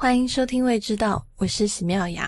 欢迎收听《未知道》，我是喜妙雅。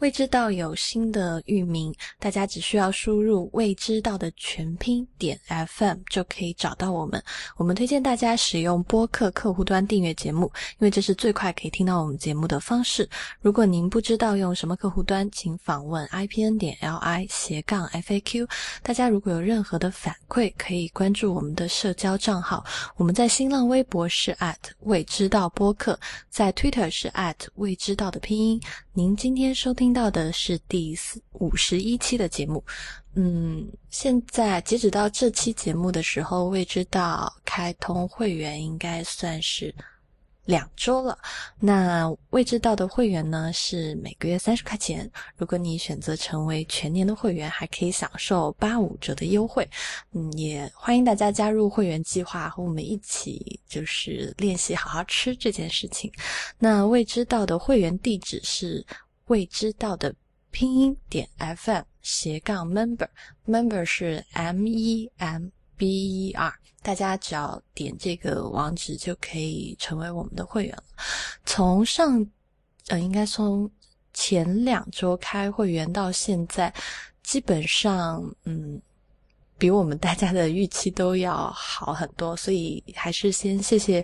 未知道有新的域名，大家只需要输入“未知道”的全拼点 FM 就可以找到我们。我们推荐大家使用播客客户端订阅节目，因为这是最快可以听到我们节目的方式。如果您不知道用什么客户端，请访问 ipn 点 li 斜杠 faq。大家如果有任何的反馈，可以关注我们的社交账号。我们在新浪微博是 at 未知道播客，在 Twitter 是 at 未知道的拼音。您今天收听听到的是第四五十一期的节目，嗯，现在截止到这期节目的时候，未知道开通会员应该算是两周了。那未知道的会员呢是每个月三十块钱，如果你选择成为全年的会员，还可以享受八五折的优惠。嗯，也欢迎大家加入会员计划，和我们一起就是练习好好吃这件事情。那未知道的会员地址是未知道的拼音点 fm 斜杠 member，member 是 m e m b e r，大家只要点这个网址就可以成为我们的会员了。从上呃，应该从前两周开会员到现在，基本上嗯。比我们大家的预期都要好很多，所以还是先谢谢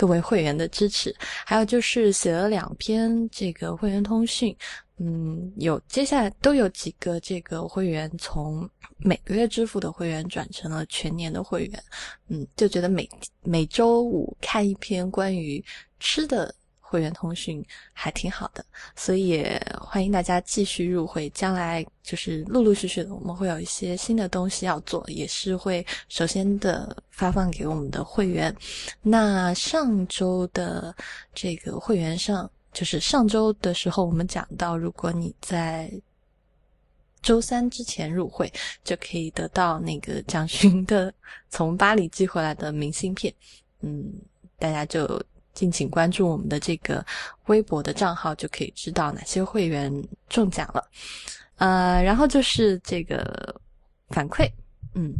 各位会员的支持。还有就是写了两篇这个会员通讯，嗯，有接下来都有几个这个会员从每个月支付的会员转成了全年的会员，嗯，就觉得每每周五看一篇关于吃的。会员通讯还挺好的，所以也欢迎大家继续入会。将来就是陆陆续续的，我们会有一些新的东西要做，也是会首先的发放给我们的会员。那上周的这个会员上，就是上周的时候，我们讲到，如果你在周三之前入会，就可以得到那个蒋勋的从巴黎寄回来的明信片。嗯，大家就。敬请关注我们的这个微博的账号，就可以知道哪些会员中奖了。呃，然后就是这个反馈，嗯，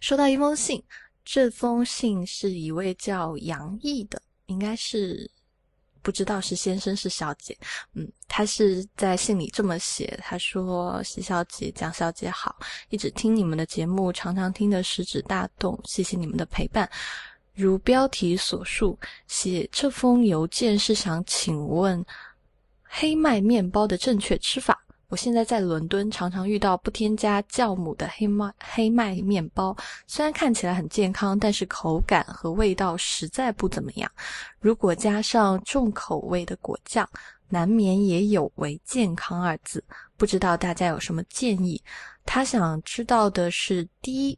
收到一封信，这封信是一位叫杨毅的，应该是不知道是先生是小姐，嗯，他是在信里这么写，他说：“席小姐、蒋小姐好，一直听你们的节目，常常听得食指大动，谢谢你们的陪伴。”如标题所述，写这封邮件是想请问黑麦面包的正确吃法。我现在在伦敦，常常遇到不添加酵母的黑麦黑麦面包，虽然看起来很健康，但是口感和味道实在不怎么样。如果加上重口味的果酱，难免也有违健康二字。不知道大家有什么建议？他想知道的是，第一。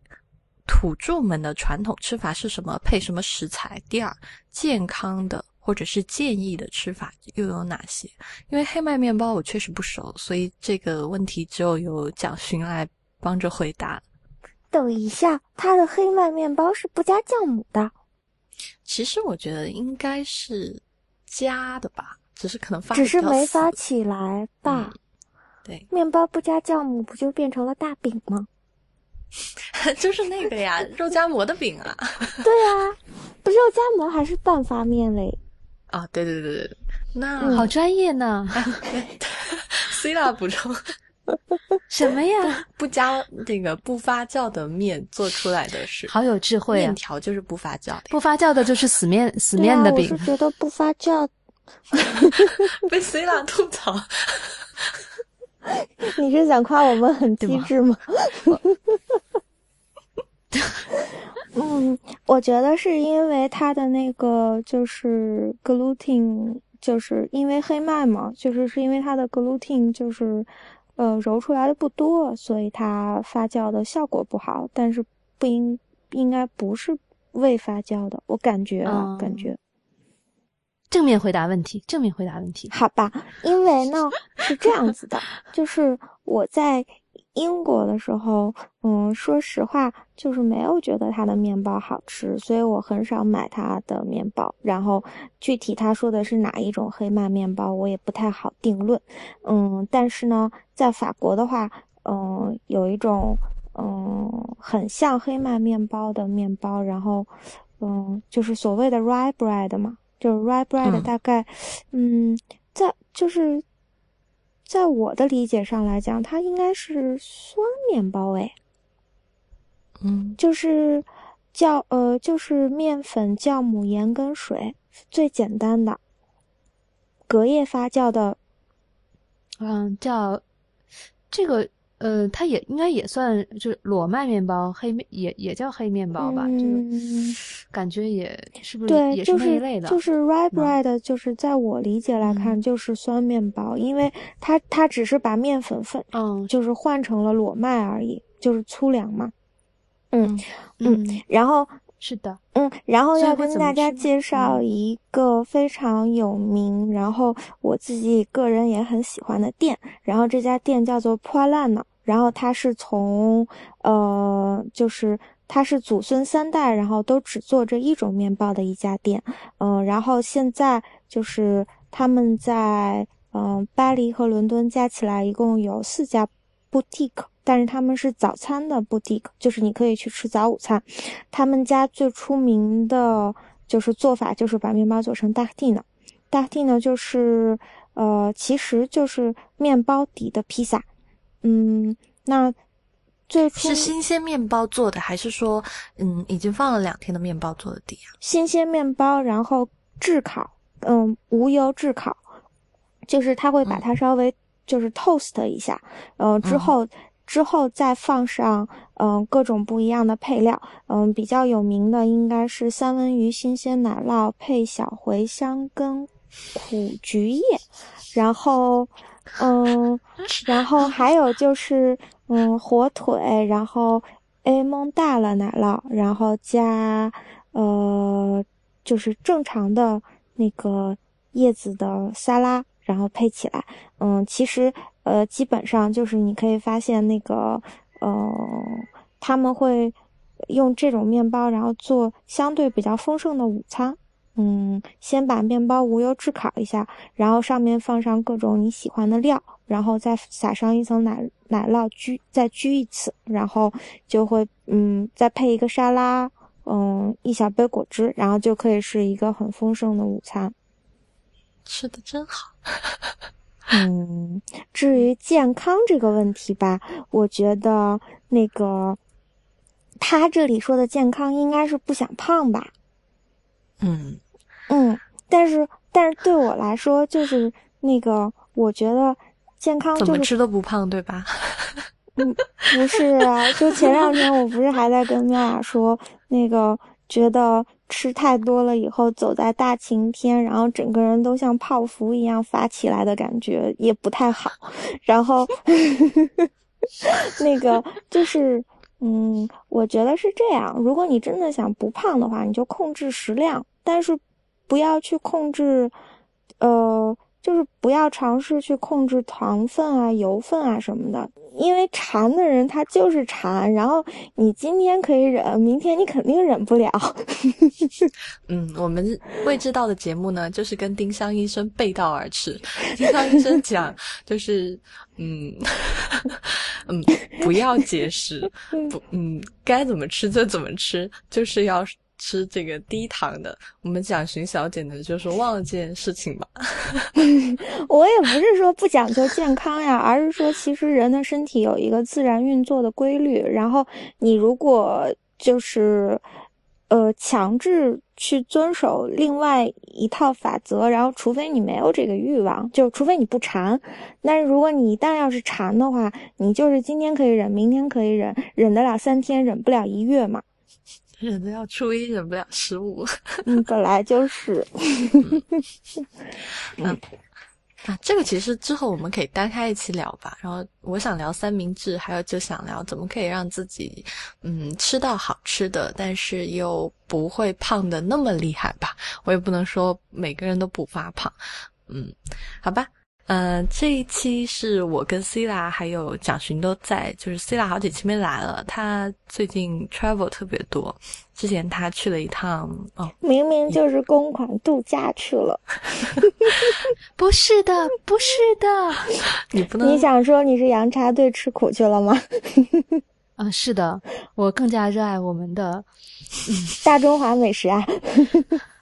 土著们的传统吃法是什么？配什么食材？第二，健康的或者是建议的吃法又有哪些？因为黑麦面包我确实不熟，所以这个问题只有由蒋勋来帮着回答。等一下，他的黑麦面包是不加酵母的？其实我觉得应该是加的吧，只是可能发只是没发起来吧。对，面包不加酵母，不就变成了大饼吗？就是那个呀，肉夹馍的饼啊。对啊，不肉夹馍还是半发面嘞。啊，对对对对那好专业呢。C 啦补充 什么呀？不加那个不发酵的面做出来的是好有智慧啊。面条就是不发酵的，不发酵的就是死面死面的饼。我是觉得不发酵。被 C 啦吐槽。你是想夸我们很机智吗？嗯，我觉得是因为它的那个就是 gluten，就是因为黑麦嘛，就是是因为它的 gluten 就是呃揉出来的不多，所以它发酵的效果不好。但是不应应该不是未发酵的，我感觉啊，感觉。正面回答问题，正面回答问题，好吧？因为呢是这样子的，就是我在英国的时候，嗯，说实话，就是没有觉得他的面包好吃，所以我很少买他的面包。然后具体他说的是哪一种黑麦面包，我也不太好定论。嗯，但是呢，在法国的话，嗯，有一种嗯很像黑麦面包的面包，然后嗯，就是所谓的 rye bread 嘛。就是 rye bread 大概，嗯，在就是在我的理解上来讲，它应该是酸面包诶。嗯，就是酵呃，就是面粉、酵母、盐跟水，最简单的隔夜发酵的。嗯，叫这个呃，它也应该也算就是裸麦面包，黑面也也叫黑面包吧？嗯，感觉也是不是对，也就是那一类的？就是 rye bread，就是在我理解来看，就是酸面包，因为它它只是把面粉粉，嗯，就是换成了裸麦而已，就是粗粮嘛。嗯嗯，然后是的，嗯，然后要跟大家介绍一个非常有名，然后我自己个人也很喜欢的店，然后这家店叫做破烂呢，然后它是从呃，就是它是祖孙三代，然后都只做这一种面包的一家店，嗯、然后现在就是他们在嗯、呃巴黎和伦敦加起来一共有四家 boutique，但是他们是早餐的 boutique，就是你可以去吃早午餐。他们家最出名的就是做法，就是把面包做成 dartine。dartine 就是呃，其实就是面包底的披萨。嗯，那最初是新鲜面包做的，还是说嗯已经放了两天的面包做的底啊？新鲜面包，然后炙烤，嗯，无油炙烤，就是它会把它稍微就是 toast 一下，嗯、之后、之后再放上嗯、各种不一样的配料，嗯，比较有名的应该是三文鱼新鲜奶酪配小茴香跟苦菊叶，然后嗯，然后还有就是嗯火腿，然后 A 蒙大了奶酪，然后加呃就是正常的那个叶子的沙拉，然后配起来。嗯，其实呃基本上就是你可以发现那个呃他们会用这种面包，然后做相对比较丰盛的午餐。嗯，先把面包无油炙烤一下，然后上面放上各种你喜欢的料，然后再撒上一层奶奶酪焗，再焗一次，然后就会嗯再配一个沙拉，嗯一小杯果汁，然后就可以是一个很丰盛的午餐。吃的真好。嗯，至于健康这个问题吧，我觉得那个他这里说的健康应该是不想胖吧。嗯，嗯，但是但是对我来说，就是那个，我觉得健康怎么就是吃都不胖，对吧？嗯，不是啊，就前两天我不是还在跟妙雅说，那个觉得吃太多了以后，走在大晴天，然后整个人都像泡芙一样发起来的感觉也不太好。然后 那个就是，嗯，我觉得是这样。如果你真的想不胖的话，你就控制食量，但是不要去控制，呃。就是不要尝试去控制糖分啊、油分啊什么的，因为馋的人他就是馋，然后你今天可以忍，明天你肯定忍不了。嗯，我们未知道的节目呢，就是跟丁香医生背道而驰。丁香医生讲，就是嗯 嗯，不要节食，不嗯，该怎么吃就怎么吃，就是要吃这个低糖的。我们讲寻小姐呢，就是忘了这件事情吧。我也不是说不讲究健康呀，而是说其实人的身体有一个自然运作的规律，然后你如果就是呃强制去遵守另外一套法则，然后除非你没有这个欲望，就除非你不馋，但是如果你一旦要是馋的话，你就是今天可以忍，明天可以忍，忍得了三天，忍不了一月嘛。忍得了初一，忍不了十五。嗯，本来就是。嗯啊，这个其实之后我们可以单开一期聊吧。然后我想聊三明治，还有就想聊怎么可以让自己嗯吃到好吃的，但是又不会胖的那么厉害吧。我也不能说每个人都不发胖，嗯，好吧。嗯、呃，这一期是我跟 C 拉还有蒋寻都在，就是 C 拉好几期没来了，他最近 travel 特别多。之前他去了一趟，哦，明明就是公款度假去了。不是的，不是的，你不能，你想说你是洋茶队吃苦去了吗？啊、是的，我更加热爱我们的大中华美食啊。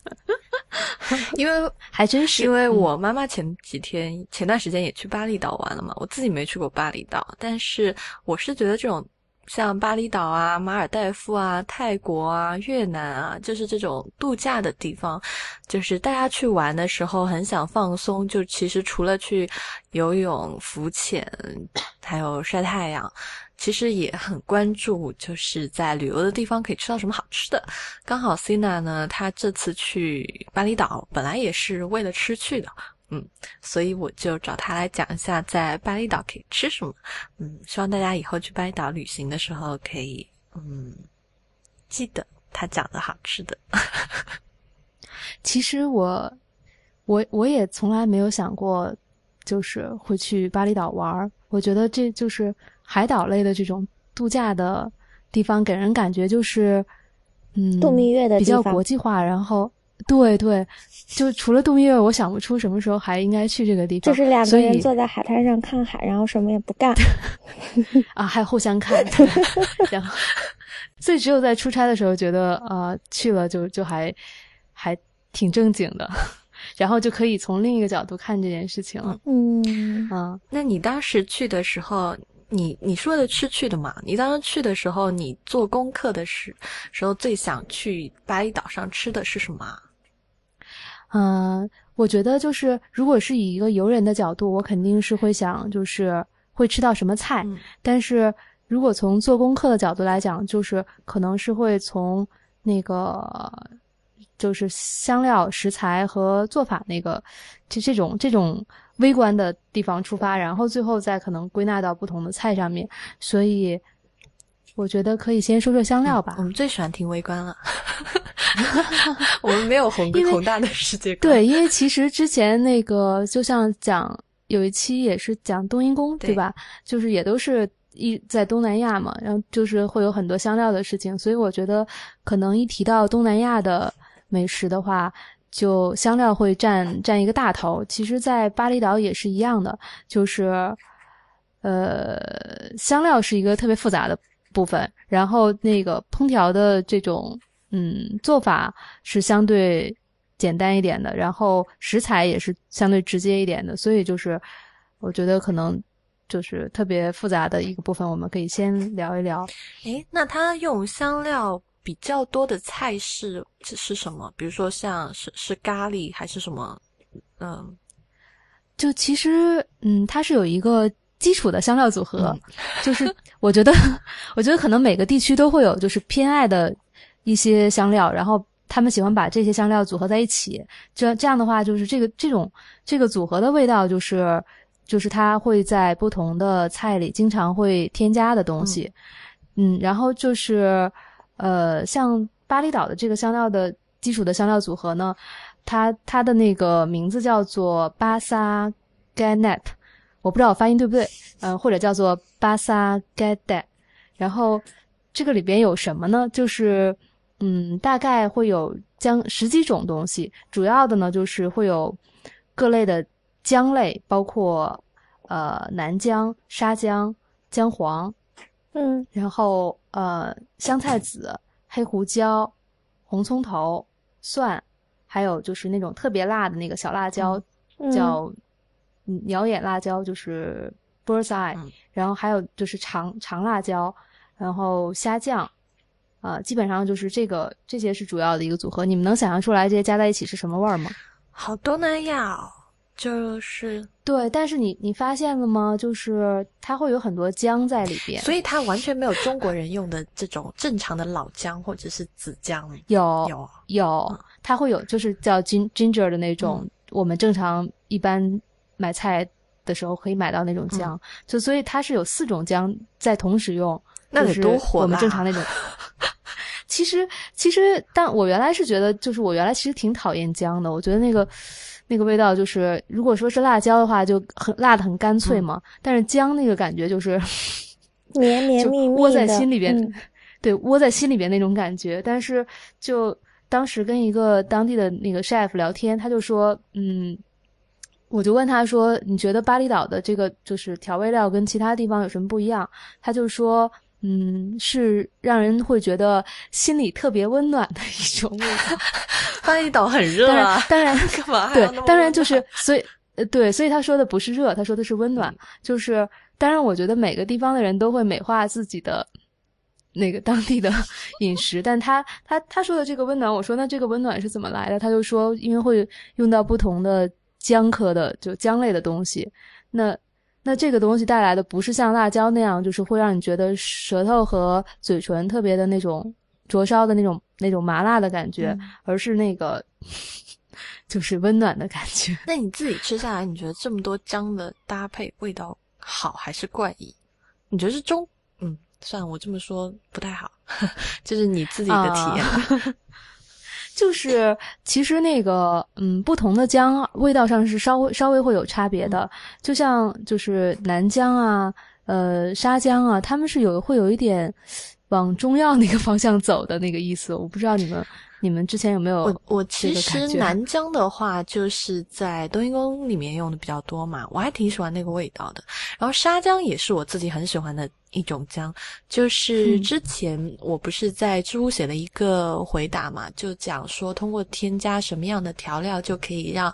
因为还真是，因为我妈妈前几天前段时间也去巴厘岛玩了嘛，我自己没去过巴厘岛，但是我是觉得这种像巴厘岛啊、马尔代夫啊、泰国啊、越南啊，就是这种度假的地方，就是大家去玩的时候很想放松，就其实除了去游泳、浮潜，还有晒太阳。其实也很关注，就是在旅游的地方可以吃到什么好吃的。刚好 Cina 呢，他这次去巴厘岛，本来也是为了吃去的，嗯，所以我就找他来讲一下在巴厘岛可以吃什么。嗯，希望大家以后去巴厘岛旅行的时候可以，嗯，记得他讲的好吃的。其实我，我我也从来没有想过，就是会去巴厘岛玩儿。我觉得这就是。海岛类的这种度假的地方，给人感觉就是，嗯，度蜜月的比较国际化。然后，对对，就除了度蜜月，我想不出什么时候还应该去这个地方。就是两个人坐在海滩上看海，然后什么也不干。啊，还互相看。然后，所以只有在出差的时候，觉得啊，去了就就还还挺正经的，然后就可以从另一个角度看这件事情了。嗯嗯，那你当时去的时候？你你说的吃去的嘛？你当时去的时候，你做功课的时时候最想去巴厘岛上吃的是什么？嗯，我觉得就是如果是以一个游人的角度，我肯定是会想就是会吃到什么菜。但是如果从做功课的角度来讲，就是可能是会从那个就是香料、食材和做法那个就这种这种。微观的地方出发，然后最后再可能归纳到不同的菜上面，所以我觉得可以先说说香料吧。我们最喜欢听微观了，我们没有宏宏大的世界观。对，因为其实之前那个就像讲有一期也是讲冬阴功，对吧？就是也都是一在东南亚嘛，然后就是会有很多香料的事情，所以我觉得可能一提到东南亚的美食的话。就香料会占占一个大头，其实，在巴厘岛也是一样的，就是，呃，香料是一个特别复杂的部分，然后那个烹调的这种嗯做法是相对简单一点的，然后食材也是相对直接一点的，所以就是我觉得可能就是特别复杂的一个部分，我们可以先聊一聊。诶，那他用香料。比较多的菜式是什么？比如说像是是咖喱还是什么？嗯，就其实嗯，它是有一个基础的香料组合，就是我觉得 我觉得可能每个地区都会有就是偏爱的一些香料，然后他们喜欢把这些香料组合在一起，这这样的话就是这个这种这个组合的味道就是就是它会在不同的菜里经常会添加的东西，嗯，然后就是。呃，像巴厘岛的这个香料的基础的香料组合呢，它它的那个名字叫做巴萨 ganap，我不知道我发音对不对，嗯，或者叫做巴萨 gada，然后这个里边有什么呢？就是嗯，大概会有姜十几种东西，主要的呢就是会有各类的姜类，包括呃南姜、沙姜、姜黄。嗯，然后呃，香菜籽、黑胡椒、红葱头、蒜，还有就是那种特别辣的那个小辣椒，叫鸟眼辣椒，就是 bird's eye。然后还有就是长长辣椒，然后虾酱，啊，基本上就是这个这些是主要的一个组合。你们能想象出来这些加在一起是什么味儿吗？好东南亚。就是对，但是你你发现了吗？就是它会有很多姜在里边，所以它完全没有中国人用的这种正常的老姜或者是紫姜。有有有，它会有就是叫 ginger 的那种，我们正常一般买菜的时候可以买到那种姜。就所以它是有四种姜在同时用，那得多火我们正常那种。其实其实，但我原来是觉得，就是我原来其实挺讨厌姜的，我觉得那个。那个味道就是，如果说是辣椒的话，就很辣的很干脆嘛。但是姜那个感觉就是 绵绵密密窝在心里边，对，窝在心里边那种感觉。但是就当时跟一个当地的那个 chef 聊天，他就说，嗯，我就问他说，你觉得巴厘岛的这个就是调味料跟其他地方有什么不一样？他就说，嗯，是让人会觉得心里特别温暖的一种味道。巴厘岛很热啊，当然，干嘛？对，当然就是所以，呃，对，所以他说的不是热，他说的是温暖。就是当然，我觉得每个地方的人都会美化自己的那个当地的 饮食，但他他他说的这个温暖，我说那这个温暖是怎么来的？他就说，因为会用到不同的姜科的就姜类的东西，那。那这个东西带来的不是像辣椒那样，就是会让你觉得舌头和嘴唇特别的那种灼烧的那种那种麻辣的感觉，而是那个 就是温暖的感觉。那你自己吃下来，你觉得这么多姜的搭配味道好还是怪异？你觉得是中？嗯，算了，我这么说不太好，就是你自己的体验。就是其实那个嗯，不同的姜味道上是稍微稍微会有差别的，就像就是南姜啊，呃沙姜啊，他们是有会有一点往中药那个方向走的那个意思，我不知道你们。你们之前有没有？我我其实南姜的话，就是在冬阴功里面用的比较多嘛，我还挺喜欢那个味道的。然后沙姜也是我自己很喜欢的一种姜，就是之前我不是在知乎写了一个回答嘛，就讲说通过添加什么样的调料就可以让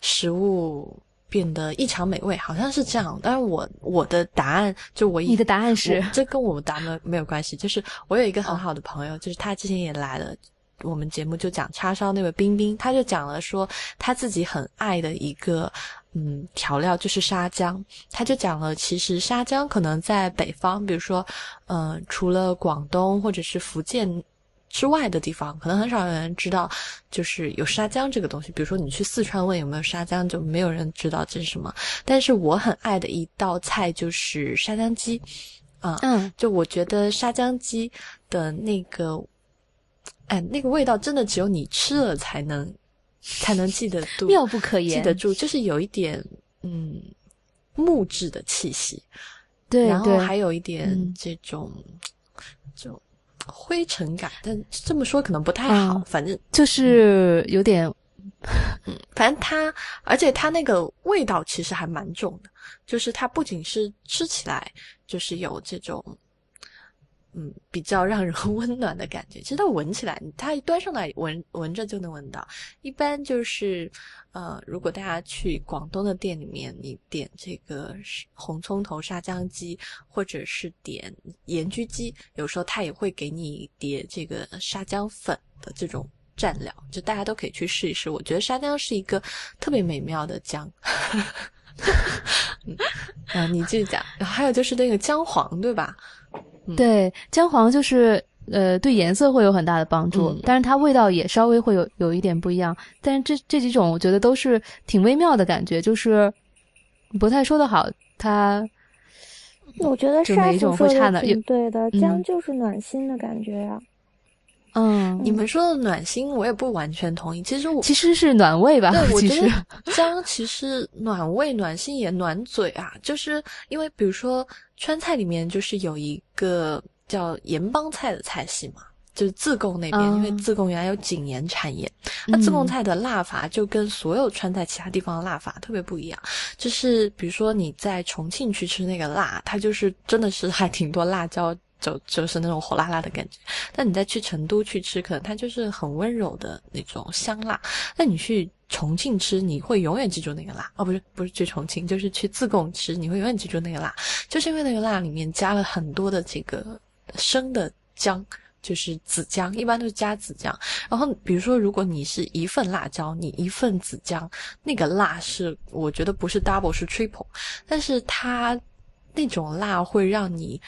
食物变得异常美味，好像是这样。但是我我的答案就我你的答案是这跟我们答案没有关系，就是我有一个很好的朋友，就是他之前也来了。我们节目就讲叉烧那位冰冰，他就讲了说他自己很爱的一个嗯调料就是沙姜，他就讲了其实沙姜可能在北方，比如说嗯除了广东或者是福建之外的地方，可能很少有人知道就是有沙姜这个东西。比如说你去四川问有没有沙姜，就没有人知道这是什么。但是我很爱的一道菜就是沙姜鸡，啊，嗯，就我觉得沙姜鸡的那个。哎，那个味道真的只有你吃了才能，才能记得 住，妙不可言，记得住，就是有一点嗯木质的气息，对，然后还有一点这种就灰尘感，但这么说可能不太好，反正就是有点，嗯，反正它，而且它那个味道其实还蛮重的，就是它不仅是吃起来就是有这种。嗯，比较让人 温暖的感觉。其实它闻起来，它一端上来闻闻着就能闻到。一般就是，呃，如果大家去广东的店里面，你点这个红葱头沙姜鸡，或者是点盐焗鸡，有时候它也会给你一碟这个沙姜粉的这种蘸料，就大家都可以去试一试。我觉得沙姜是一个特别美妙的姜。嗯，你继续讲。还有就是那个姜黄，对吧？对，姜黄就是呃，对颜色会有很大的帮助，但是它味道也稍微会有有一点不一样。但是这这几种，我觉得都是挺微妙的感觉，就是不太说得好。它，我觉得哪一种会差的对的，姜就是暖心的感觉呀。嗯，你们说的暖心，我也不完全同意。其实我其实是暖胃吧。对，我觉得 姜其实暖胃、暖心也暖嘴啊。就是因为比如说川菜里面就是有一个叫盐帮菜的菜系嘛，就是自贡那边，因为自贡原来有井盐产业，那自贡菜的辣法就跟所有川菜其他地方的辣法特别不一样。就是比如说你在重庆去吃那个辣，它就是真的是还挺多辣椒。就就是那种火辣辣的感觉，但你再去成都去吃，可能它就是很温柔的那种香辣。那你去重庆吃，你会永远记住那个辣。哦，不是，不是去重庆，就是去自贡吃，你会永远记住那个辣，就是因为那个辣里面加了很多的这个生的姜，就是子姜，一般都是加子姜。然后比如说，如果你是一份辣椒，你一份子姜，那个辣是我觉得不是 double 是 triple，但是它那种辣会让你。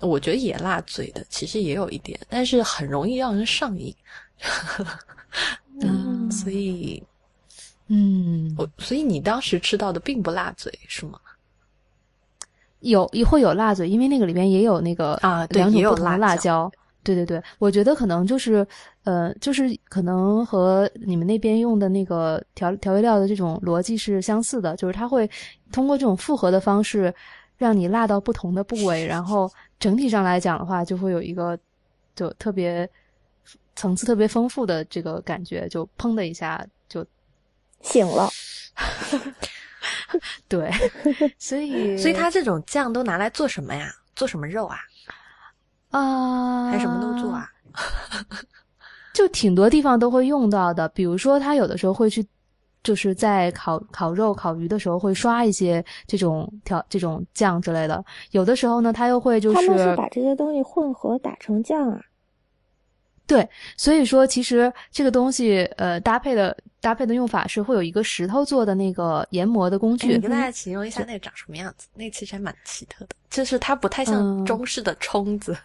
我觉得也辣嘴的，其实也有一点，但是很容易让人上瘾。嗯，所以，嗯，我所以你当时吃到的并不辣嘴是吗？有也会有辣嘴，因为那个里边也有那个啊，两种不同的辣椒。对对对，我觉得可能就是呃，就是可能和你们那边用的那个调调味料的这种逻辑是相似的，就是它会通过这种复合的方式，让你辣到不同的部位，然后。整体上来讲的话，就会有一个就特别层次特别丰富的这个感觉，就砰的一下就醒了。对，所以 所以它这种酱都拿来做什么呀？做什么肉啊？啊，还什么都做啊？就挺多地方都会用到的，比如说他有的时候会去，就是在烤烤肉、烤鱼的时候会刷一些这种调这种酱之类的。有的时候呢，他又会就是他们是是把这些东西混合打成酱啊。对，所以说其实这个东西呃搭配的搭配的用法是会有一个石头做的那个研磨的工哎具你，跟大家形容一下那个长什么样子？那个其实还蛮奇特的，就是它不太像嗯中式的冲子，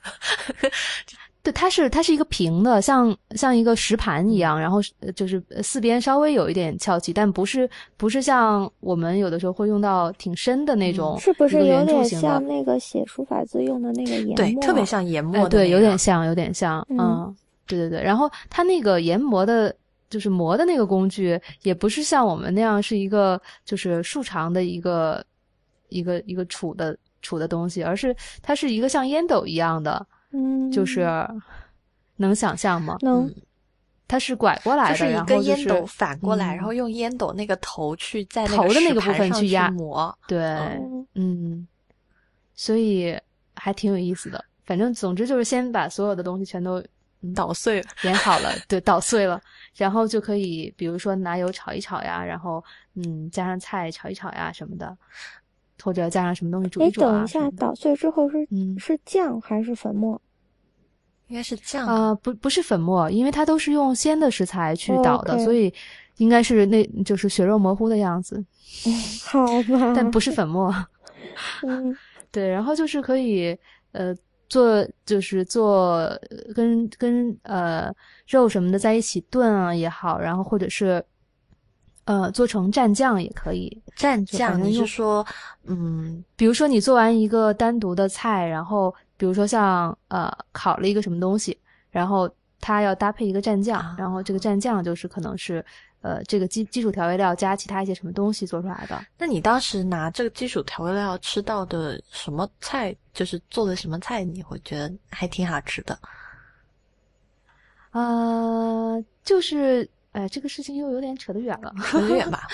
对，它是它是一个平的，像像一个石盘一样，然后就是呃四边稍微有一点翘起，但不是不是像我们有的时候会用到挺深的那种，是不是有点像那个写书法字用的那个研磨？对，特别像研磨哎，对，有点。像，有点像，嗯嗯，对对对。然后它那个研磨的，就是磨的那个工具，也不是像我们那样是一个就是竖长的一个一个一个杵的杵的东西，而是它是一个像烟斗一样的，嗯，就是能想象吗？能。嗯它是拐过来的，就是一根烟斗反过来，嗯然后用烟斗那个头去在头的那个部分去压磨。对，嗯。嗯，所以还挺有意思的。反正总之就是先把所有的东西全都捣碎了，研好了，对，捣碎了，然后就可以，比如说拿油炒一炒呀，然后嗯，加上菜炒一炒呀什么的，或者加上什么东西煮哎，一煮啊等一下。捣碎之后是嗯是酱还是粉末？应该是酱。啊、不不是粉末，因为它都是用鲜的食材去哦捣的所以应该是那就是血肉模糊的样子，好吧，但不是粉末。嗯对，然后就是可以呃做，就是做呃跟跟呃肉什么的在一起炖啊也好，然后或者是呃做成蘸酱也可以。蘸酱，你是说，嗯，比如说你做完一个单独的菜，然后比如说像呃烤了一个什么东西，然后它要搭配一个蘸酱，啊然后这个蘸酱就是可能是呃这个基基础调味料加其他一些什么东西做出来的。那你当时拿这个基础调味料吃到的什么菜，就是做的什么菜，你会觉得还挺好吃的？呃，就是，哎，这个事情又有点扯得远了。很远吧？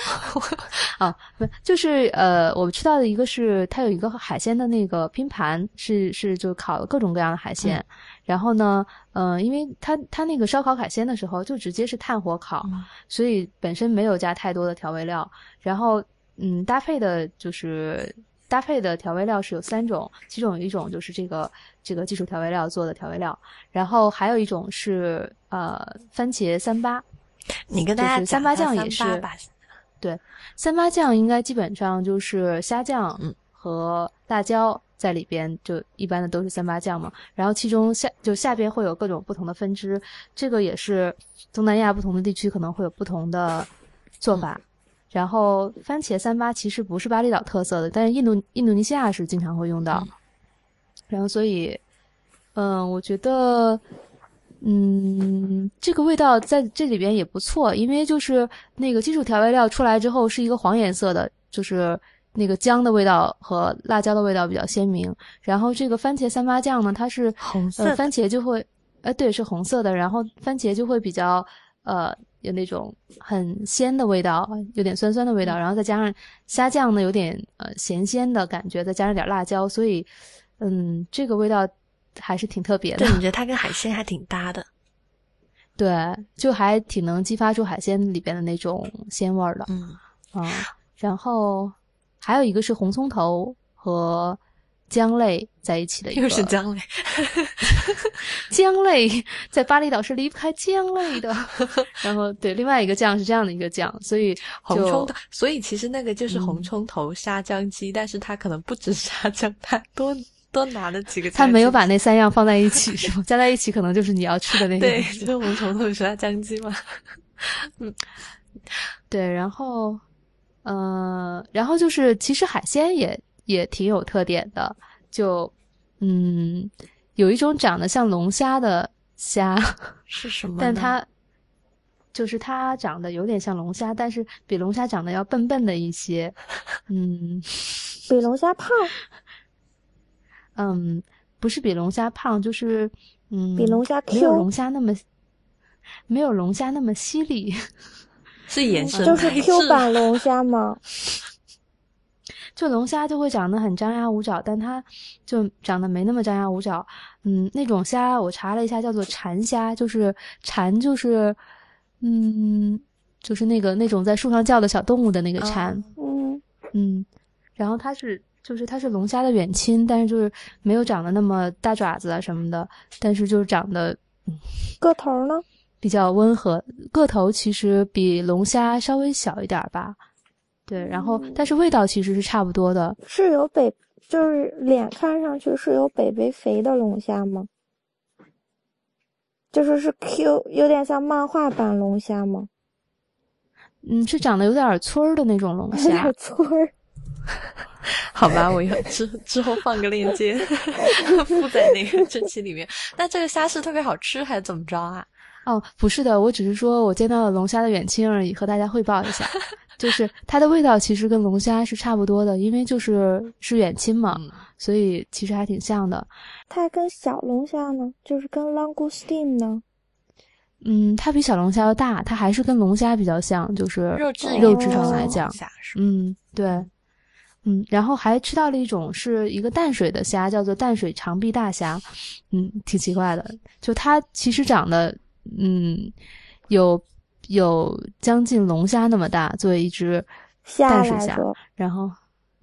啊，不，就是呃，我们吃到的一个是它有一个海鲜的那个拼盘，是是就烤了各种各样的海鲜，然后呢，呃，因为它它那个烧烤海鲜的时候就直接是炭火烤，嗯所以本身没有加太多的调味料，然后嗯，搭配的就是搭配的调味料是有三种，其中有一种就是这个这个基础调味料做的调味料，然后还有一种是呃番茄三八，你跟大家就是三八酱也是对三八酱应该基本上就是虾酱嗯和辣椒在里边，就一般的都是三八酱嘛。然后其中下就下边会有各种不同的分支，这个也是东南亚不同的地区可能会有不同的做法。然后番茄三八其实不是巴厘岛特色的，但是印度印度尼西亚是经常会用到。嗯然后所以，嗯、我觉得。嗯，这个味道在这里边也不错，因为就是那个基础调味料出来之后是一个黄颜色的，就是那个姜的味道和辣椒的味道比较鲜明。然后这个番茄三八酱呢，它是呃红色的番茄就会，呃对是红色的，然后番茄就会比较呃有那种很鲜的味道，有点酸酸的味道，然后再加上虾酱呢有点呃咸鲜的感觉，再加上点辣椒，所以嗯这个味道还是挺特别的对，。你觉得它跟海鲜还挺搭的？对，就还挺能激发出海鲜里边的那种鲜味儿的嗯，啊、然后还有一个是红葱头和姜类在一起的一个，又是姜类 姜类，在巴厘岛是离不开姜类的。然后对，另外一个酱是这样的一个酱，所以红葱头，所以其实那个就是红嗯葱头沙姜鸡，但是它可能不止沙姜，它多多拿了几个。他没有把那三样放在一起，是吗？加在一起可能就是你要吃的那个。对，就是红葱头虾姜鸡嘛。对，然后，呃，然后就是其实海鲜也也挺有特点的，就嗯，有一种长得像龙虾的虾，是什么？但它就是它长得有点像龙虾，但是比龙虾长得要笨笨的一些，嗯比龙虾胖，嗯，不是比龙虾胖，就是嗯，比龙虾没有 Q 龙虾那么没有龙虾那么犀利。是眼神就是 Q 版龙虾吗？就龙虾就会长得很张牙舞爪，但它就长得没那么张牙舞爪。嗯，那种虾我查了一下，叫做蝉虾，就是蝉就是嗯就是那个那种在树上叫的小动物的那个蝉。嗯嗯，然后它是就是它是龙虾的远亲，但是就是没有长得那么大爪子啊什么的，但是就是长得个头呢？比较温和，个头其实比龙虾稍微小一点吧。对，然后但是味道其实是差不多的。是有北，就是脸看上去是有北北肥的龙虾吗？就是是 Q，有点像漫画版龙虾吗？嗯，是长得有点村儿的那种龙 有虾点。村儿。好吧，我要之之后放个链接附在那个这期里面。那这个虾是特别好吃还是怎么着啊？哦，不是的，我只是说我见到了龙虾的远亲而已，和大家汇报一下。就是它的味道其实跟龙虾是差不多的，因为就是是远亲嘛，嗯所以其实还挺像的。它跟小龙虾呢，就是跟 langoustine 呢。嗯，它比小龙虾要大，它还是跟龙虾比较像，就是肉质肉质上来讲嗯，对，嗯，然后还吃到了一种是一个淡水的虾，叫做淡水长臂大虾，嗯，挺奇怪的，就它其实长得，嗯，有有将近龙虾那么大，作为一只淡水虾，然后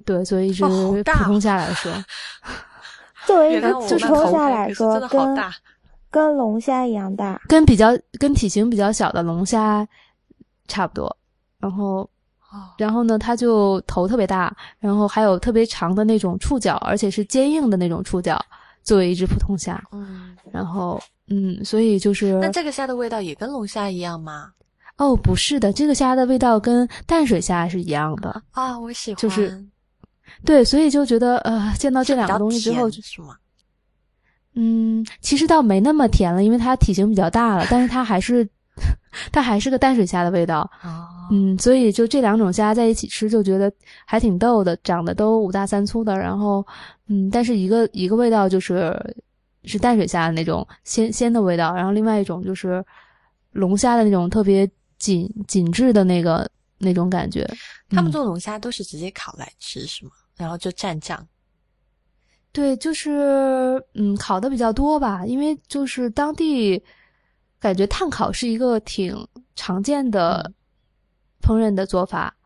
对，作为一只普通虾来说，作为一只普通虾来说跟大。跟龙虾一样大。跟比较跟体型比较小的龙虾差不多，然后哦，然后呢，它就头特别大，然后还有特别长的那种触角，而且是坚硬的那种触角，作为一只普通虾。嗯，然后，嗯，所以就是那这个虾的味道也跟龙虾一样吗？哦，不是的，这个虾的味道跟淡水虾是一样的。啊，我喜欢，就是对，所以就觉得呃，见到这两个东西之后，比较甜是吗？嗯，其实倒没那么甜了，因为它体型比较大了，但是它还是它还是个淡水虾的味道。哦，嗯，所以就这两种虾在一起吃，就觉得还挺逗的，长得都五大三粗的。然后，嗯，但是一个一个味道就是是淡水虾的那种鲜鲜的味道，然后另外一种就是龙虾的那种特别紧紧致的那个那种感觉。嗯他们做龙虾都是直接烤来吃是吗？然后就蘸酱。对，就是嗯，烤的比较多吧，因为就是当地感觉炭烤是一个挺常见的烹饪的做法。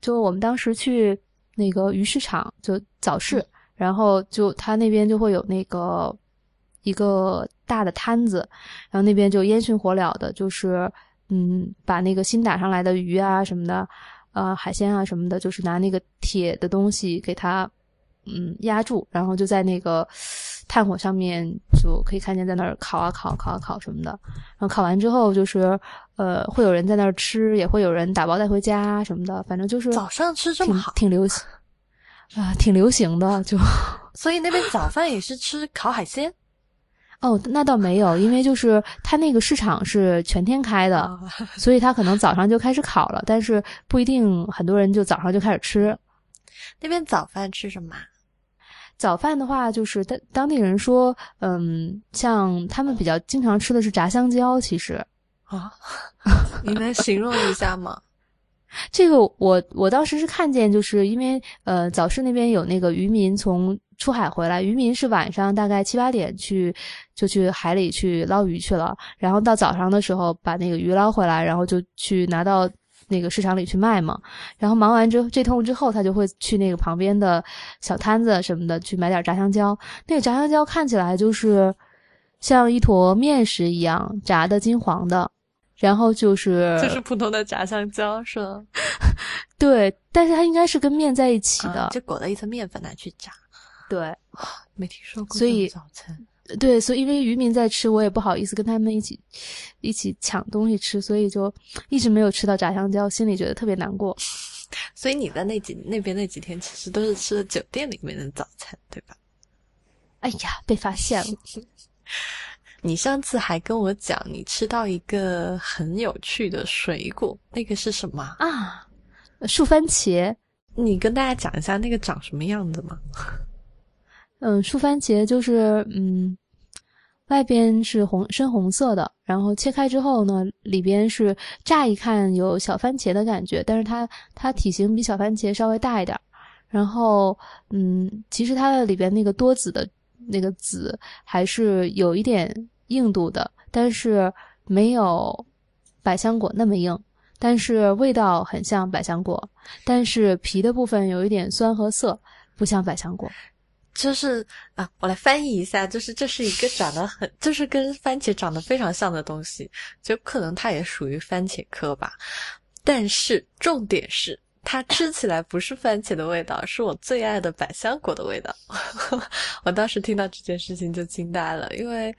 就我们当时去那个鱼市场，就早市，然后就他那边就会有那个一个大的摊子，然后那边就烟熏火燎的，就是嗯，把那个新打上来的鱼啊什么的，呃，海鲜啊什么的，就是拿那个铁的东西给它。嗯，压住，然后就在那个炭火上面就可以看见在那儿烤啊烤，烤啊烤什么的。然后烤完之后，就是呃，会有人在那儿吃，也会有人打包带回家什么的。反正就是早上吃这么挺好挺流行啊、挺流行的。就 所以那边早饭也是吃烤海鲜 哦，那倒没有，因为就是它那个市场是全天开的，啊，所以它可能早上就开始烤了，但是不一定很多人就早上就开始吃。那边早饭吃什么啊？早饭的话，就是当当地人说，嗯，像他们比较经常吃的是炸香蕉。其实啊，你能形容一下吗？这个我我当时是看见，就是因为呃早市那边有那个渔民从出海回来，渔民是晚上大概七八点去就去海里去捞鱼去了，然后到早上的时候把那个鱼捞回来，然后就去拿到那个市场里去卖嘛。然后忙完之后这通之后，他就会去那个旁边的小摊子什么的去买点炸香蕉。那个炸香蕉看起来就是像一坨面食一样炸的金黄的，然后就是就是普通的炸香蕉是吗？对，但是它应该是跟面在一起的，啊就裹了一层面粉来去炸，对没听说过。所以早餐对，所以因为渔民在吃，我也不好意思跟他们一起一起抢东西吃，所以就一直没有吃到炸香蕉，心里觉得特别难过。所以你在那几那边那几天其实都是吃的酒店里面的早餐，对吧？哎呀，被发现了。你上次还跟我讲，你吃到一个很有趣的水果，那个是什么？啊，树番茄，你跟大家讲一下那个长什么样子吗？嗯，树番茄就是嗯，外边是红深红色的，然后切开之后呢，里边是乍一看有小番茄的感觉，但是它它体型比小番茄稍微大一点，然后，嗯，其实它的里边那个多籽的那个籽还是有一点硬度的，但是没有百香果那么硬，但是味道很像百香果，但是皮的部分有一点酸和涩，不像百香果。就是啊，我来翻译一下，就是这是一个长得很，就是跟番茄长得非常像的东西，就可能它也属于番茄科吧。但是重点是，它吃起来不是番茄的味道，是我最爱的百香果的味道。我当时听到这件事情就惊呆了，因为。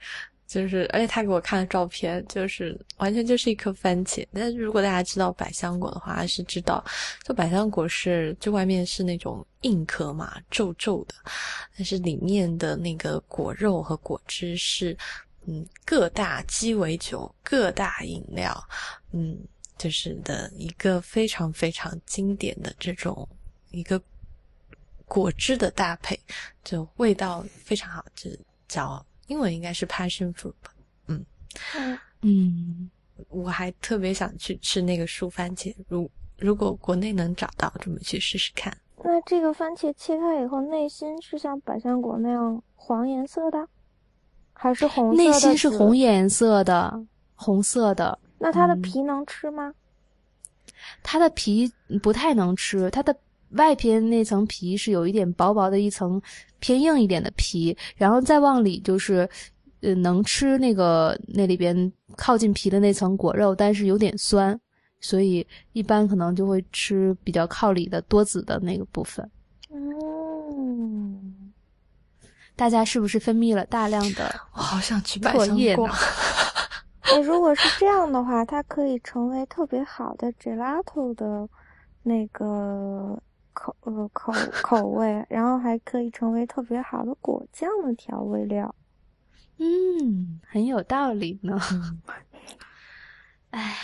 就是，而且他给我看的照片，就是完全就是一颗番茄。但是如果大家知道百香果的话，是知道，就百香果是就外面是那种硬壳嘛，皱皱的，但是里面的那个果肉和果汁是，嗯，各大鸡尾酒、各大饮料，嗯，就是的一个非常非常经典的这种一个果汁的搭配，就味道非常好，就叫。英文应该是 passion fruit 吧，嗯嗯，我还特别想去吃那个树番茄，如如果国内能找到，准备去试试看。那这个番茄切开以后，内心是像百香果那样黄颜色的，还是红？内心是红颜色的，红色的。那它的皮能吃吗？它的皮不太能吃，它的外边那层皮是有一点薄薄的一层。偏硬一点的皮，然后再往里就是，呃，能吃那个那里边靠近皮的那层果肉，但是有点酸，所以一般可能就会吃比较靠里的多籽的那个部分。嗯，大家是不是分泌了大量的？我好想去百香果。哎，如果是这样的话，它可以成为特别好的 gelato 的那个。口呃口口味，然后还可以成为特别好的果酱的调味料。嗯，很有道理呢。哎，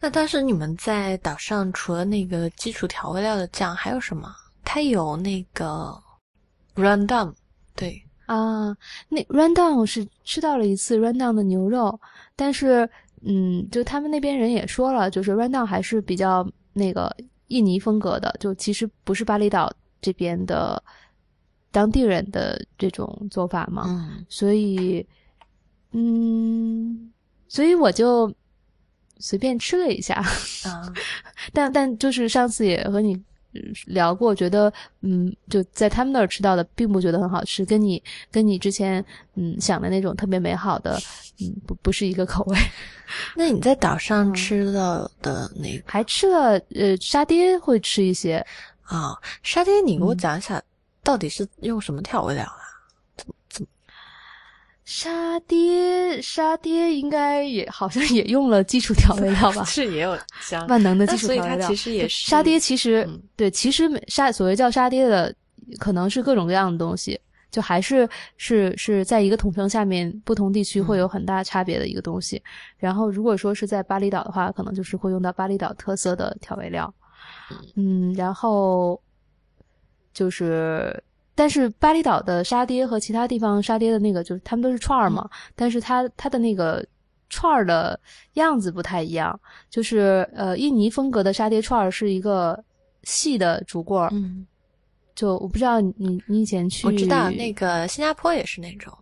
那当时你们在岛上除了那个基础调味料的酱，还有什么？它有那个 rundown，对啊，那 rundown 是吃到了一次 rundown 的牛肉，但是嗯，就他们那边人也说了，就是 rundown 还是比较那个。印尼风格的，就其实不是巴厘岛这边的当地人的这种做法嘛，嗯，所以，嗯，所以我就随便吃了一下，啊，但但就是上次也和你聊过，觉得嗯，就在他们那儿吃到的，并不觉得很好吃，跟你跟你之前嗯想的那种特别美好的，嗯，不不是一个口味。那你在岛上吃到的那还吃了呃沙爹会吃一些啊沙爹你给我讲一下到底是用什么调味料啊？沙爹沙爹应该也好像也用了基础调味料吧？是也有香万能的基础调味料，其实也是沙爹其实对其实沙所谓叫沙爹的可能是各种各样的东西。就还是是是在一个统称下面，不同地区会有很大差别的一个东西。然后，如果说是在巴厘岛的话，可能就是会用到巴厘岛特色的调味料。嗯，然后就是，但是巴厘岛的沙爹和其他地方沙爹的那个，就是他们都是串儿嘛，但是它它的那个串儿的样子不太一样。就是呃，印尼风格的沙爹串儿是一个细的竹棍儿。嗯。就我不知道你你以前去，我知道那个新加坡也是那种，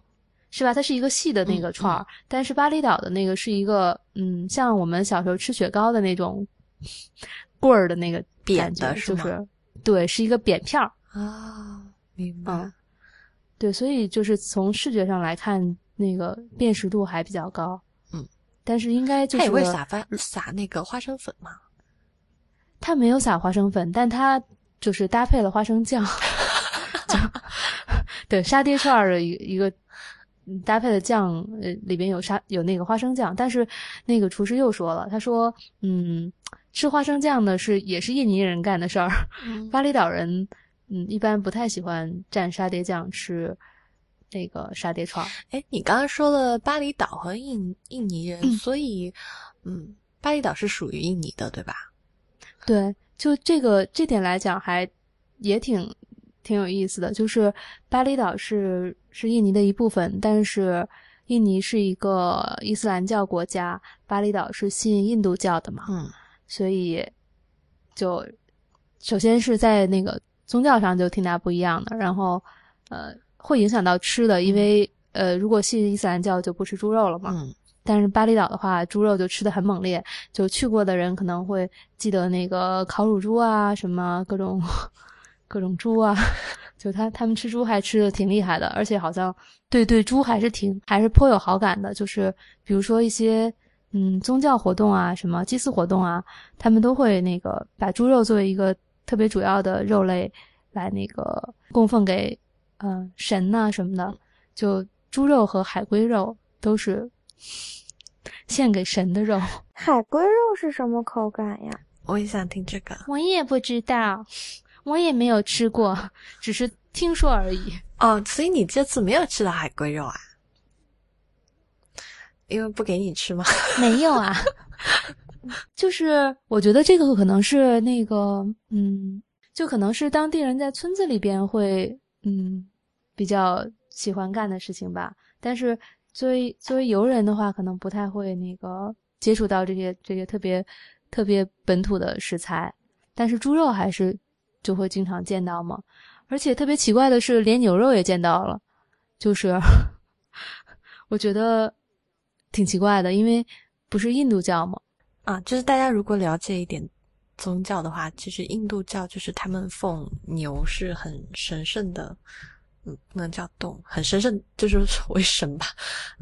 是吧？它是一个细的那个串儿，但是巴厘岛的那个是一个嗯，像我们小时候吃雪糕的那种 棍儿的那个扁的，就是对，是一个扁片儿啊，明白。对，所以就是从视觉上来看，那个辨识度还比较高。嗯，但是应该就是他也会撒发撒那个花生粉吗？他没有撒花生粉，但他。就是搭配了花生酱，对沙爹串儿的一一个搭配的酱，呃，里边有沙有那个花生酱，但是那个厨师又说了，他说，嗯，吃花生酱呢是也是印尼人干的事儿，巴厘岛人，嗯，一般不太喜欢蘸沙爹酱吃那个沙爹串。哎，你刚刚说了巴厘岛和印印尼人，所以，嗯，巴厘岛是属于印尼的，对吧？对。就这个这点来讲，还也挺挺有意思的。就是巴厘岛是是印尼的一部分，但是印尼是一个伊斯兰教国家，巴厘岛是信印度教的嘛。嗯，所以就首先是在那个宗教上就挺大不一样的。然后，呃，会影响到吃的，因为呃，如果信伊斯兰教就不吃猪肉了嘛。嗯但是巴厘岛的话，猪肉就吃的很猛烈，就去过的人可能会记得那个烤乳猪啊，什么各种各种猪啊，就他他们吃猪还吃的挺厉害的，而且好像对对猪还是挺还是颇有好感的，就是比如说一些嗯宗教活动啊，什么祭祀活动啊，他们都会那个把猪肉作为一个特别主要的肉类来那个供奉给嗯、呃神呐、什么的，就猪肉和海龟肉都是献给神的肉。海龟肉是什么口感呀？我也想听这个。我也不知道，我也没有吃过，只是听说而已。哦，所以你这次没有吃到海龟肉啊？因为不给你吃吗？没有啊，就是我觉得这个可能是那个，嗯，就可能是当地人在村子里边会，嗯，比较喜欢干的事情吧。但是作为作为游人的话，可能不太会那个接触到这些这些特别特别本土的食材。但是猪肉还是就会经常见到嘛。而且特别奇怪的是，连牛肉也见到了，就是 我觉得挺奇怪的，因为不是印度教嘛。啊，就是大家如果了解一点宗教的话，其实印度教就是他们奉牛是很神圣的，嗯，不能叫动，很神圣，就是为神吧，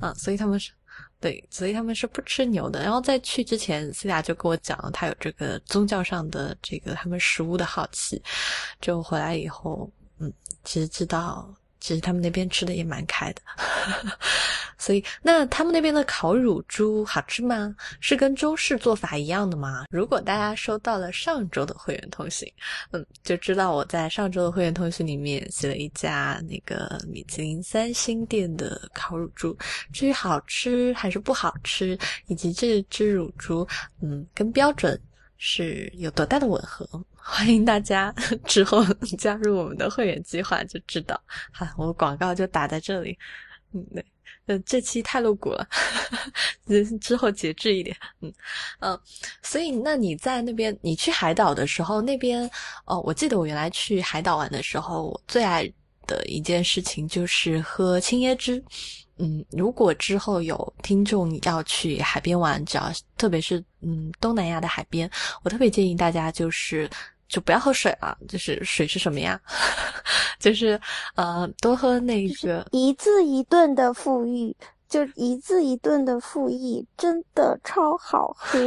啊，所以他们是。对，所以他们是不吃牛的。然后在去之前，思雅就跟我讲了，他有这个宗教上的这个他们食物的好奇。就回来以后，嗯，其实知道，其实他们那边吃的也蛮开的。所以，那他们那边的烤乳猪好吃吗？是跟中式做法一样的吗？如果大家收到了上周的会员通讯，嗯，就知道我在上周的会员通讯里面写了一家那个米其林三星店的烤乳猪。至于好吃还是不好吃，以及这只乳猪，嗯，跟标准是有多大的吻合，欢迎大家 之后加入我们的会员计划就知道。好，我广告就打在这里。嗯，对。呃，这期太露骨了，之后节制一点。嗯嗯、所以那你在那边，你去海岛的时候，那边哦，我记得我原来去海岛玩的时候，我最爱的一件事情就是喝青椰汁。嗯，如果之后有听众要去海边玩，只要特别是嗯东南亚的海边，我特别建议大家就是。就不要喝水了，就是水是什么呀？就是呃，多喝那个一字一顿的富裕，就一字一顿的富裕，真的超好喝。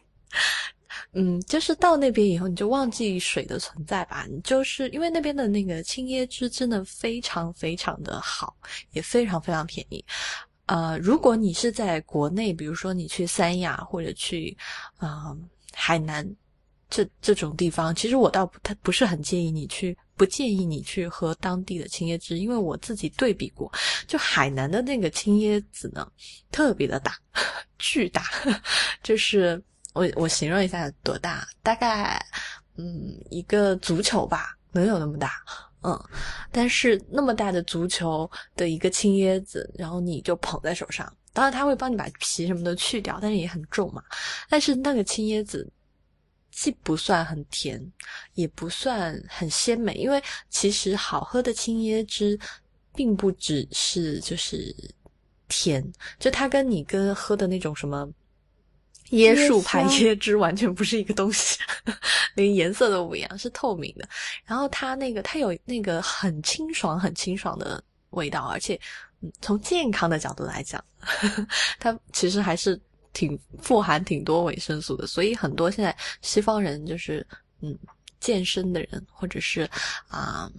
嗯，就是到那边以后，你就忘记水的存在吧。你就是因为那边的那个青椰汁真的非常非常的好，也非常非常便宜。呃，如果你是在国内，比如说你去三亚或者去嗯、海南。这这种地方，其实我倒不太不是很建议你去，不建议你去喝当地的青椰汁，因为我自己对比过，就海南的那个青椰子呢，特别的大，巨大，就是我我形容一下多大，大概嗯一个足球吧，能有那么大，嗯，但是那么大的足球的一个青椰子，然后你就捧在手上，当然他会帮你把皮什么的去掉，但是也很重嘛，但是那个青椰子。既不算很甜，也不算很鲜美，因为其实好喝的青椰汁，并不只是就是甜，就它跟你跟喝的那种什么椰树牌椰汁完全不是一个东西，连颜色都不一样，是透明的。然后它那个它有那个很清爽、很清爽的味道，而且嗯，从健康的角度来讲，它其实还是。挺富含挺多维生素的，所以很多现在西方人就是嗯健身的人，或者是啊、呃，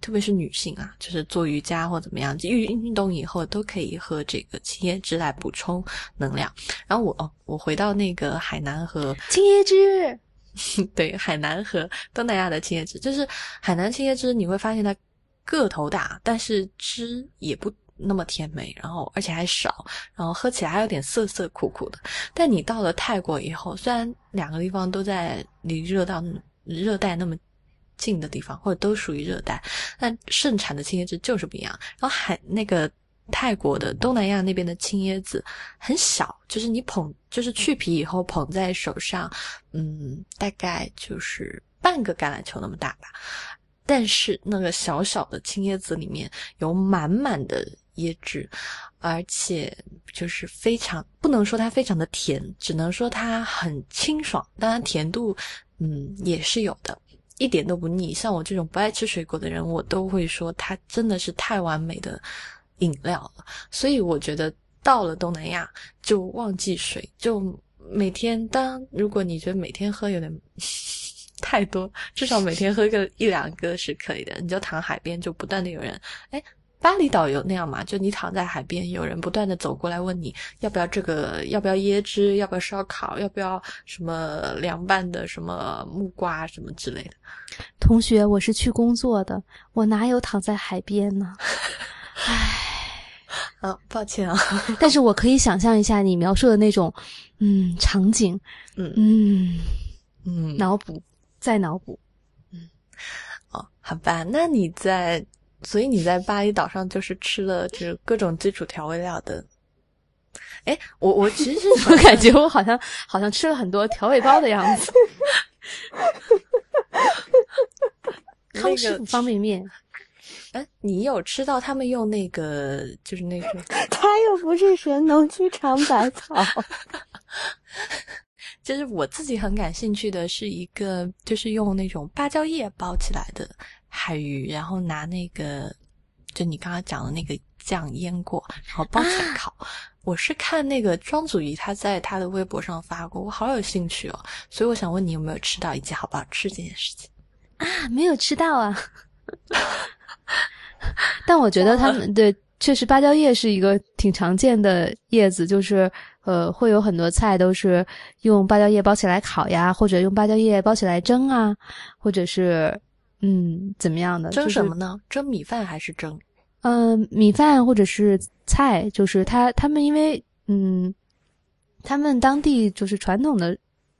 特别是女性啊，就是做瑜伽或怎么样，运运动以后都可以喝这个青椰汁来补充能量。然后我哦，我回到那个海南和青椰汁，对海南和东南亚的青椰汁，就是海南青椰汁，你会发现它个头大，但是汁也不。那么甜美，然后而且还少，然后喝起来还有点涩涩苦苦的。但你到了泰国以后，虽然两个地方都在离热到热带那么近的地方，或者都属于热带，那盛产的青椰汁就是不一样。然后海那个泰国的东南亚那边的青椰子很小，就是你捧，就是去皮以后捧在手上，嗯，大概就是半个橄榄球那么大吧。但是那个小小的青椰子里面有满满的椰汁，而且就是非常不能说它非常的甜，只能说它很清爽。当然甜度，嗯，也是有的，一点都不腻。像我这种不爱吃水果的人，我都会说它真的是太完美的饮料了。所以我觉得到了东南亚就忘记水，就每天当如果你觉得每天喝有点。太多，至少每天喝个一两个是可以的。你就躺海边，就不断的有人，哎，巴厘岛有那样嘛？就你躺在海边，有人不断的走过来问你要不要这个，要不要椰汁，要不要烧烤，要不要什么凉拌的什么木瓜什么之类的。同学，我是去工作的，我哪有躺在海边呢？唉，啊，抱歉啊，但是我可以想象一下你描述的那种，嗯，场景，嗯嗯嗯，脑补。再脑补，嗯，哦，好吧，那你在，所以你在巴厘岛上就是吃了就是各种基础调味料的，哎，我我其实我感觉我好像好像吃了很多调味包的样子，康师傅方便面，哎，你有吃到他们用那个就是那个，他又不是神农去尝百草。就是我自己很感兴趣的是一个，就是用那种芭蕉叶包起来的海鱼，然后拿那个，就你刚刚讲的那个酱腌过，然后包起来烤。我是看那个庄祖仪他在他的微博上发过，我好有兴趣哦，所以我想问你有没有吃到以及好不好吃这件事情啊？没有吃到啊，但我觉得他们对。确实，芭蕉叶是一个挺常见的叶子，就是呃，会有很多菜都是用芭蕉叶包起来烤呀，或者用芭蕉叶包起来蒸啊，或者是嗯怎么样的？蒸什么呢？蒸米饭还是蒸？嗯，米饭或者是菜，就是他他们因为嗯，他们当地就是传统的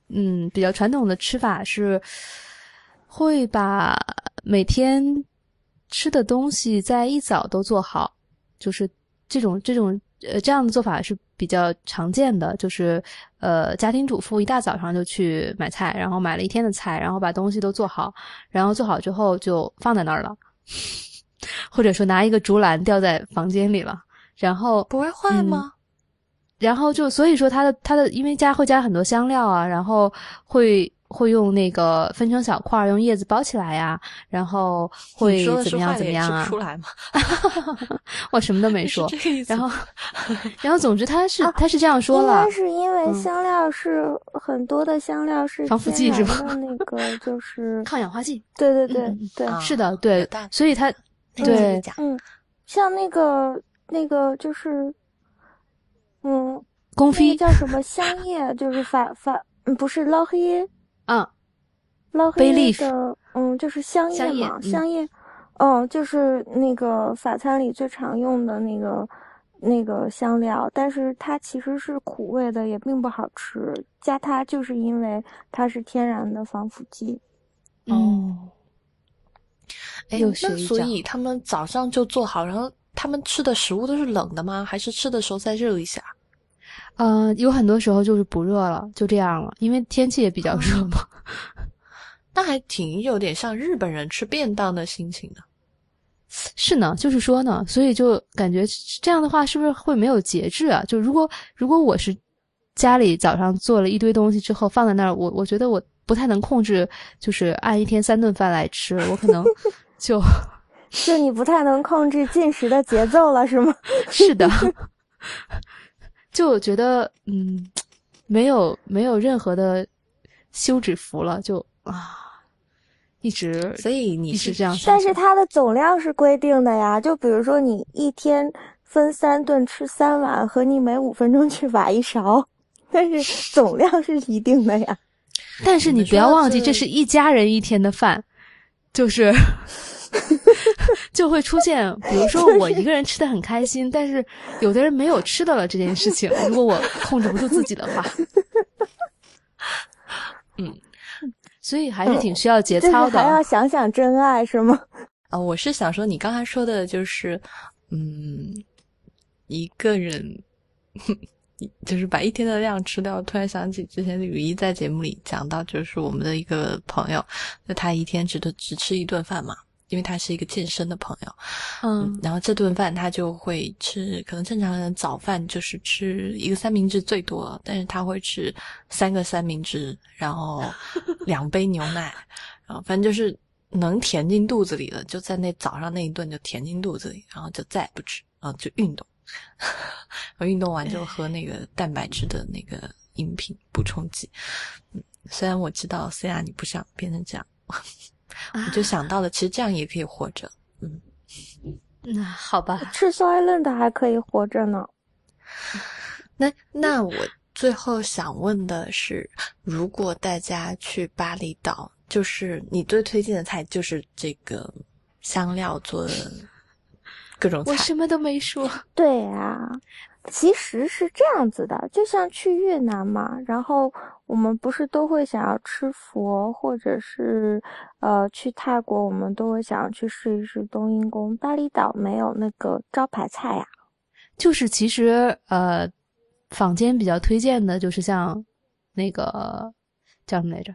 嗯比较传统的吃法是会把每天吃的东西在一早都做好。就是这种这种呃这样的做法是比较常见的，就是呃家庭主妇一大早上就去买菜，然后买了一天的菜，然后把东西都做好，然后做好之后就放在那儿了，或者说拿一个竹篮吊在房间里了，然后不会坏吗？然后就所以说它的它的因为加会加很多香料啊，然后会。会用那个分成小块儿，用叶子包起来呀，然后会怎么样怎么样啊？出来吗？我什么都没说。然后，然后，总之他是他是这样说了。应该是因为香料是很多的香料是防腐剂是吗？那个就是抗氧化剂。对对对对，是的，对。所以它对嗯，像那个那个就是嗯，宫飞叫什么香叶，就是法法嗯不是捞黑。嗯，捞黑的，嗯，就是香叶嘛，香叶，嗯，就是那个法餐里最常用的那个那个香料，但是它其实是苦味的，也并不好吃。加它就是因为它是天然的防腐剂。哦，哎，那所以他们早上就做好，然后他们吃的食物都是冷的吗？还是吃的时候再热一下？嗯，有很多时候就是不热了，就这样了，因为天气也比较热嘛。那还挺有点像日本人吃便当的心情的。是呢，就是说呢，所以就感觉这样的话，是不是会没有节制啊？就如果如果我是家里早上做了一堆东西之后放在那儿，我我觉得我不太能控制，就是按一天三顿饭来吃，我可能 就就你不太能控制进食的节奏了，是吗？是的。就我觉得嗯，没有没有任何的休止符了，就啊，一直所以你是这样。但是它的总量是规定的呀，就比如说你一天分三顿吃三碗，和你每五分钟去挖一勺，但是总量是一定的呀。但是你不要忘记，这是一家人一天的饭，就是。就会出现，比如说我一个人吃的很开心，但是有的人没有吃的了这件事情。如果我控制不住自己的话，嗯，所以还是挺需要节操的。还要想想真爱是吗？啊，我是想说，你刚才说的就是，嗯，一个人 就是把一天的量吃掉。突然想起之前雨衣在节目里讲到，就是我们的一个朋友，就他一天只只吃一顿饭嘛，因为他是一个健身的朋友，嗯然后这顿饭他就会吃，可能正常人早饭就是吃一个三明治最多，但是他会吃三个三明治，然后 两杯牛奶，然后反正就是能填进肚子里的，就在那早上那一顿就填进肚子里，然后就再也不吃，然后就运动，运动完就喝那个蛋白质的那个饮品补充剂。嗯，虽然我知道虽然你不想变成这样，我就想到了，其实这样也可以活着。嗯。那好吧，吃 Soylent 还可以活着呢。那那我最后想问的是，如果大家去巴厘岛，就是你最推荐的菜就是这个香料做的各种菜，我什么都没说。对啊，其实是这样子的，就像去越南嘛，然后我们不是都会想要吃佛，或者是呃去泰国，我们都会想要去试一试冬阴功。巴厘岛没有那个招牌菜呀、就是其实呃，坊间比较推荐的就是像那个叫什么来着？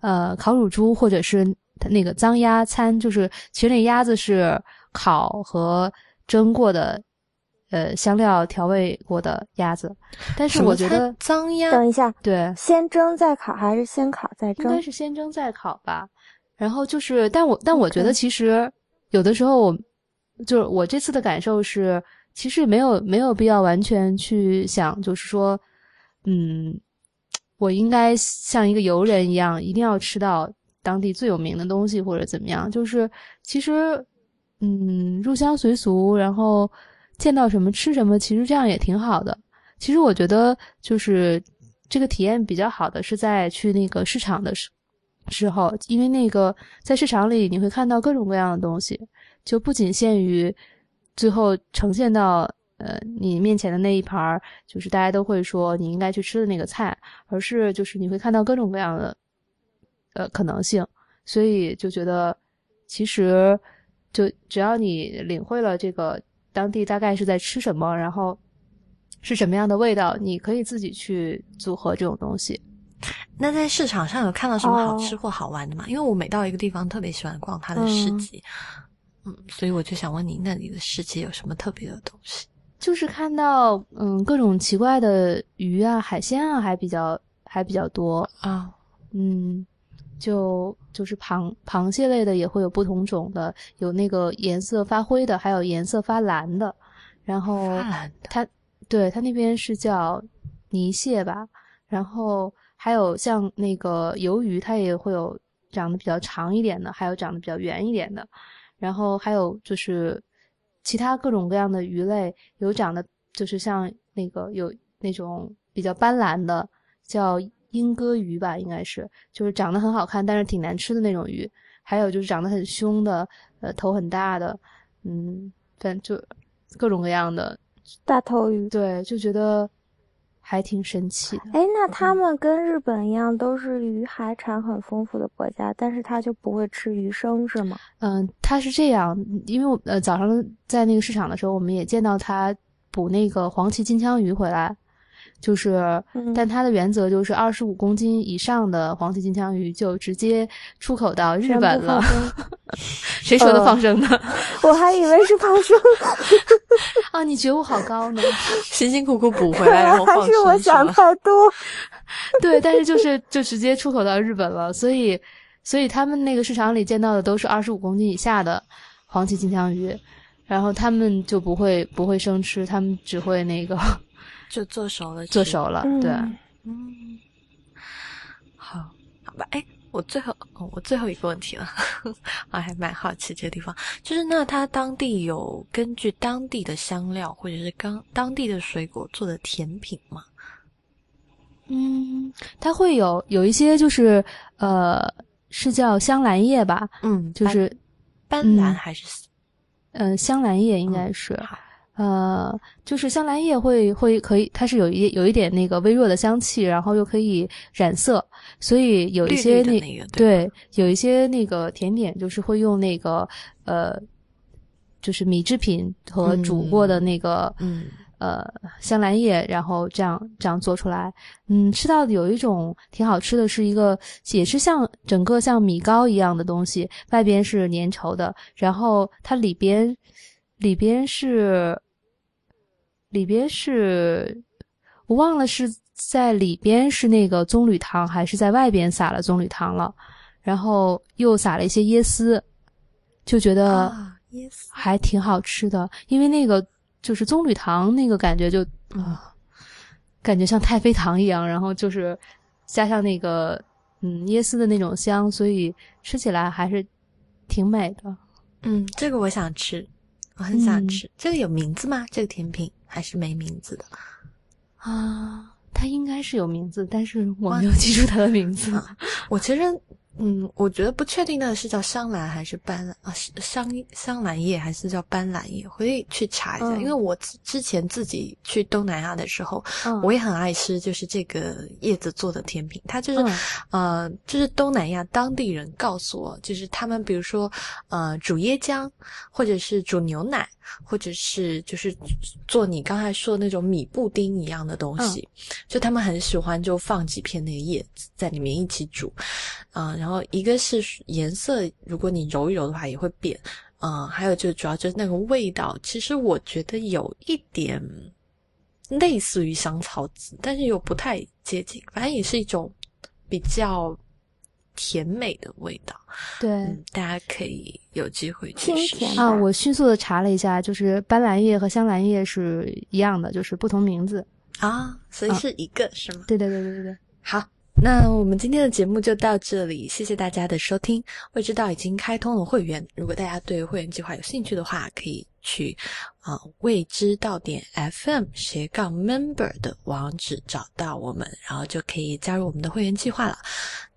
呃，烤乳猪或者是那个脏鸭餐，就是其实那鸭子是烤和蒸过的，呃，香料调味过的鸭子。但是我觉得脏鸭等一下，对，先蒸再烤还是先烤再蒸应该？是先蒸再烤吧。然后就是，但我但我觉得其实有的时候我就是我这次的感受是，其实没有没有必要完全去想，就是说，嗯，我应该像一个游人一样，一定要吃到当地最有名的东西或者怎么样。就是其实，嗯，入乡随俗，然后见到什么吃什么，其实这样也挺好的。其实我觉得就是这个体验比较好的是在去那个市场的时时候，因为那个在市场里你会看到各种各样的东西，就不仅限于最后呈现到呃你面前的那一盘儿，就是大家都会说你应该去吃的那个菜，而是就是你会看到各种各样的呃可能性，所以就觉得其实就只要你领会了这个当地大概是在吃什么，然后是什么样的味道，你可以自己去组合这种东西。那在市场上有看到什么好哦吃或好玩的吗？因为我每到一个地方特别喜欢逛它的市嗯集，嗯所以我就想问你，那里的市集有什么特别的东西？就是看到嗯各种奇怪的鱼啊、海鲜啊，还比较还比较多。啊、嗯，就就是螃螃蟹类的也会有不同种的，有那个颜色发灰的，还有颜色发蓝的。然后它对它那边是叫泥蟹吧，然后还有像那个鱿鱼，它也会有长得比较长一点的，还有长得比较圆一点的，然后还有就是其他各种各样的鱼类，有长得就是像那个有那种比较斑斓的，叫莺歌鱼吧，应该是，就是长得很好看，但是挺难吃的那种鱼。还有就是长得很凶的，呃，头很大的，嗯，反正就各种各样的，大头鱼。对，就觉得还挺神奇的。哎，那他们跟日本一样，都是鱼海产很丰富的国家，但是他就不会吃鱼生是吗？嗯，他是这样，因为我呃早上在那个市场的时候，我们也见到他捕那个黄鳍金枪鱼回来，就是，嗯但它的原则就是二十五公斤以上的黄鳍金枪鱼就直接出口到日本了 谁说的呃放生的？我还以为是放生，啊，你觉悟好高呢。辛辛苦苦补回来，然后放还是我想太多。对，但是就是就直接出口到日本了，所以所以他们那个市场里见到的都是二十五公斤以下的黄鳍金枪鱼，然后他们就不会不会生吃，他们只会那个就做熟了，做熟了，对。嗯。嗯，好，好吧，哎，我最后，哦、我最后一个问题了，我还蛮好奇这个地方，就是那它当地有根据当地的香料或者是刚当地的水果做的甜品吗？嗯，它会有有一些就是呃，是叫香兰叶吧，嗯，就是斑嗯斓还是呃香兰叶应该嗯是、好呃，就是香兰叶会会可以，它是有一有一点那个微弱的香气，然后又可以染色，所以有一些那个对对有一些那个甜点就是会用那个呃，就是米制品和煮过的那个、嗯呃香兰叶，然后这样这样做出来。嗯，吃到有一种挺好吃的，是一个也是像整个像米糕一样的东西，外边是粘稠的，然后它里边里边是里边是我忘了是在里边是那个棕榈糖，还是在外边撒了棕榈糖了，然后又撒了一些椰丝，就觉得。Yes，还挺好吃的，因为那个就是棕榈糖那个感觉就啊，感觉像太妃糖一样，然后就是加上那个嗯椰丝的那种香，所以吃起来还是挺美的。嗯，这个我想吃，我很想吃。这个有名字吗？这个甜品还是没名字的啊？他应该是有名字，但是我没有记住他的名字。我其实。嗯，我觉得不确定的是叫香兰还是斑啊香香兰叶还是叫斑兰叶，回去查一下。因为我之前自己去东南亚的时候，我也很爱吃，就是这个叶子做的甜品。它就是呃，就是东南亚当地人告诉我，就是他们比如说呃煮椰浆，或者是煮牛奶，或者是就是做你刚才说的那种米布丁一样的东西，就他们很喜欢就放几片那个叶子在里面一起煮，啊。然后一个是颜色，如果你揉一揉的话也会变，嗯，还有就主要就是那个味道，其实我觉得有一点类似于香草籽，但是又不太接近，反正也是一种比较甜美的味道。对，大家可以有机会去试试啊！我迅速的查了一下，就是斑斓叶和香兰叶是一样的，就是不同名字啊，所以是一个是吗？对对对对对对，好。那我们今天的节目就到这里，谢谢大家的收听。未知道已经开通了会员，如果大家对会员计划有兴趣的话，可以去啊未知道点 FM 斜杠 Member 的网址找到我们，然后就可以加入我们的会员计划了。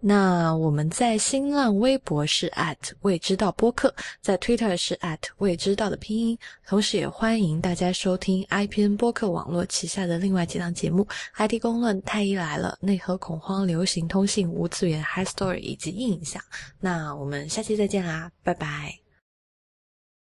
那我们在新浪微博是 at 未知道播客，在 Twitter 是 at 未知道的拼音，同时也欢迎大家收听 IPN 播客网络旗下的另外几档节目：IT 公论、太医来了、内核恐慌、流行通信、无次元、High Story 以及印象。那我们下期再见啦，拜拜。